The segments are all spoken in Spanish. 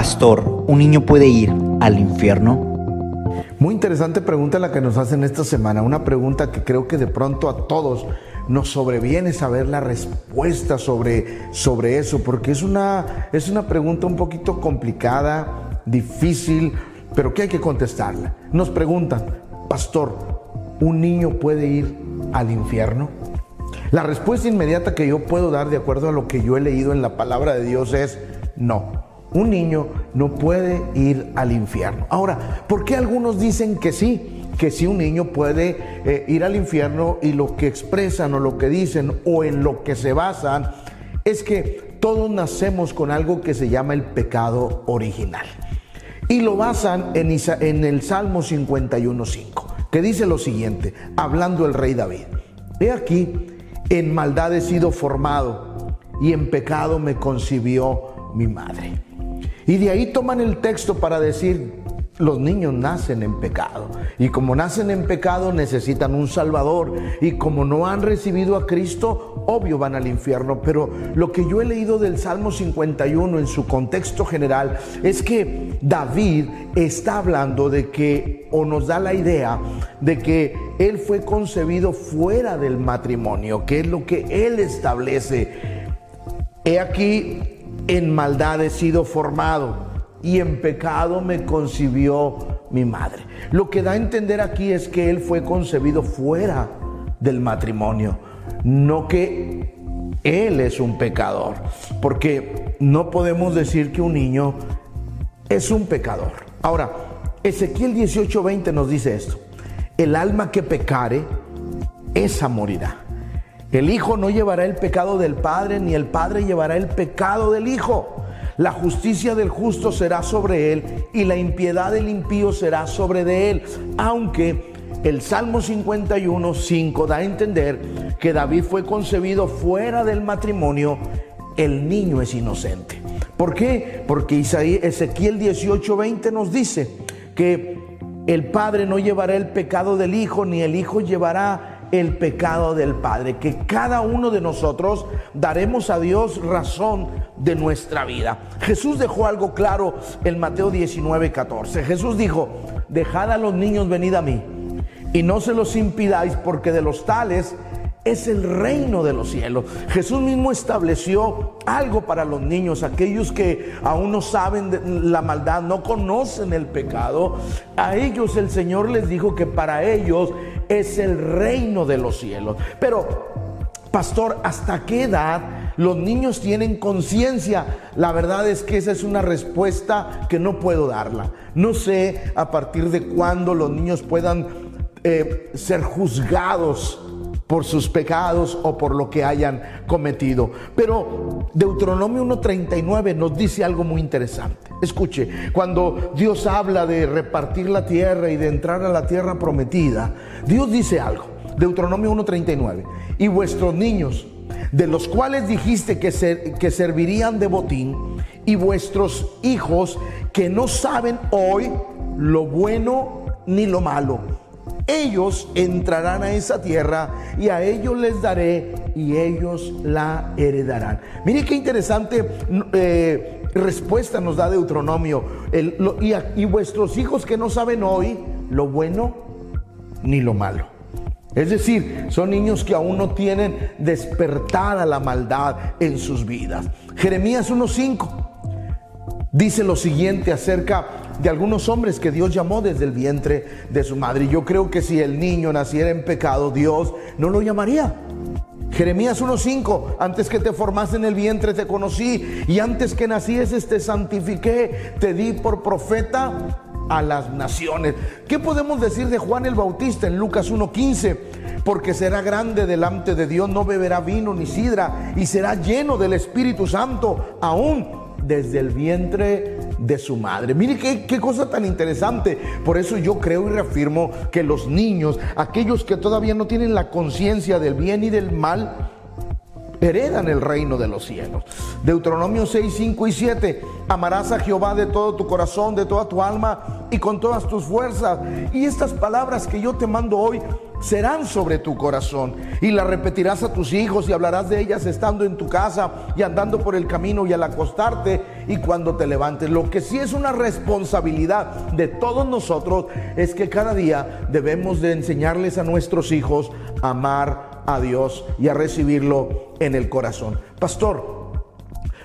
Pastor, ¿un niño puede ir al infierno? Muy interesante pregunta la que nos hacen esta semana, una pregunta que creo que de pronto a todos nos sobreviene saber la respuesta sobre, sobre eso, porque es una, es una pregunta un poquito complicada, difícil, pero que hay que contestarla. Nos preguntan, pastor, ¿un niño puede ir al infierno? La respuesta inmediata que yo puedo dar de acuerdo a lo que yo he leído en la palabra de Dios es no. Un niño no puede ir al infierno. Ahora, ¿por qué algunos dicen que sí? Que sí un niño puede eh, ir al infierno y lo que expresan o lo que dicen o en lo que se basan es que todos nacemos con algo que se llama el pecado original. Y lo basan en, en el Salmo 51.5, que dice lo siguiente, hablando el rey David. He aquí, en maldad he sido formado y en pecado me concibió mi madre. Y de ahí toman el texto para decir, los niños nacen en pecado. Y como nacen en pecado necesitan un Salvador. Y como no han recibido a Cristo, obvio van al infierno. Pero lo que yo he leído del Salmo 51 en su contexto general es que David está hablando de que, o nos da la idea de que él fue concebido fuera del matrimonio, que es lo que él establece. He aquí en maldad he sido formado y en pecado me concibió mi madre. Lo que da a entender aquí es que él fue concebido fuera del matrimonio, no que él es un pecador, porque no podemos decir que un niño es un pecador. Ahora, Ezequiel 18:20 nos dice esto, el alma que pecare, esa morirá. El Hijo no llevará el pecado del Padre, ni el Padre llevará el pecado del Hijo. La justicia del justo será sobre él y la impiedad del impío será sobre de él. Aunque el Salmo 51, 5 da a entender que David fue concebido fuera del matrimonio, el niño es inocente. ¿Por qué? Porque Isaías, Ezequiel 18, 20 nos dice que el Padre no llevará el pecado del Hijo, ni el Hijo llevará el pecado del Padre, que cada uno de nosotros daremos a Dios razón de nuestra vida. Jesús dejó algo claro en Mateo 19, 14. Jesús dijo, dejad a los niños venid a mí y no se los impidáis porque de los tales es el reino de los cielos. Jesús mismo estableció algo para los niños, aquellos que aún no saben de la maldad, no conocen el pecado. A ellos el Señor les dijo que para ellos es el reino de los cielos. Pero, pastor, ¿hasta qué edad los niños tienen conciencia? La verdad es que esa es una respuesta que no puedo darla. No sé a partir de cuándo los niños puedan eh, ser juzgados por sus pecados o por lo que hayan cometido. Pero Deuteronomio 1.39 nos dice algo muy interesante. Escuche, cuando Dios habla de repartir la tierra y de entrar a la tierra prometida, Dios dice algo. Deuteronomio 1.39. Y vuestros niños, de los cuales dijiste que, que servirían de botín, y vuestros hijos que no saben hoy lo bueno ni lo malo ellos entrarán a esa tierra y a ellos les daré y ellos la heredarán. Mire qué interesante eh, respuesta nos da Deuteronomio. y, y vuestros hijos que no saben hoy lo bueno ni lo malo. Es decir, son niños que aún no tienen despertada la maldad en sus vidas. Jeremías 1.5 dice lo siguiente acerca de algunos hombres que Dios llamó desde el vientre de su madre. Y yo creo que si el niño naciera en pecado, Dios no lo llamaría. Jeremías 1.5, antes que te formas en el vientre te conocí y antes que nacieses te santifiqué, te di por profeta a las naciones. ¿Qué podemos decir de Juan el Bautista en Lucas 1.15? Porque será grande delante de Dios, no beberá vino ni sidra y será lleno del Espíritu Santo aún desde el vientre de su madre. Mire qué, qué, cosa tan interesante. Por eso yo creo y reafirmo que los niños, aquellos que todavía no tienen la conciencia del bien y del mal, heredan el reino de los cielos. Deuteronomio 6, 5 y 7. Amarás a Jehová de todo tu corazón, de toda tu alma y con todas tus fuerzas. Y estas palabras que yo te mando hoy serán sobre tu corazón y las repetirás a tus hijos y hablarás de ellas estando en tu casa y andando por el camino y al acostarte y cuando te levantes. Lo que sí es una responsabilidad de todos nosotros es que cada día debemos de enseñarles a nuestros hijos a amar a Dios y a recibirlo en el corazón. Pastor,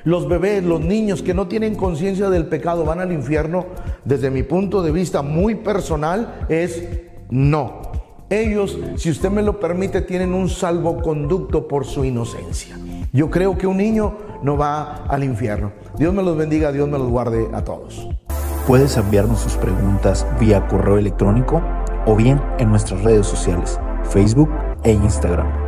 los bebés, los niños que no tienen conciencia del pecado van al infierno, desde mi punto de vista muy personal, es no. Ellos, si usted me lo permite, tienen un salvoconducto por su inocencia. Yo creo que un niño no va al infierno. Dios me los bendiga, Dios me los guarde a todos. Puedes enviarnos sus preguntas vía correo electrónico o bien en nuestras redes sociales, Facebook e Instagram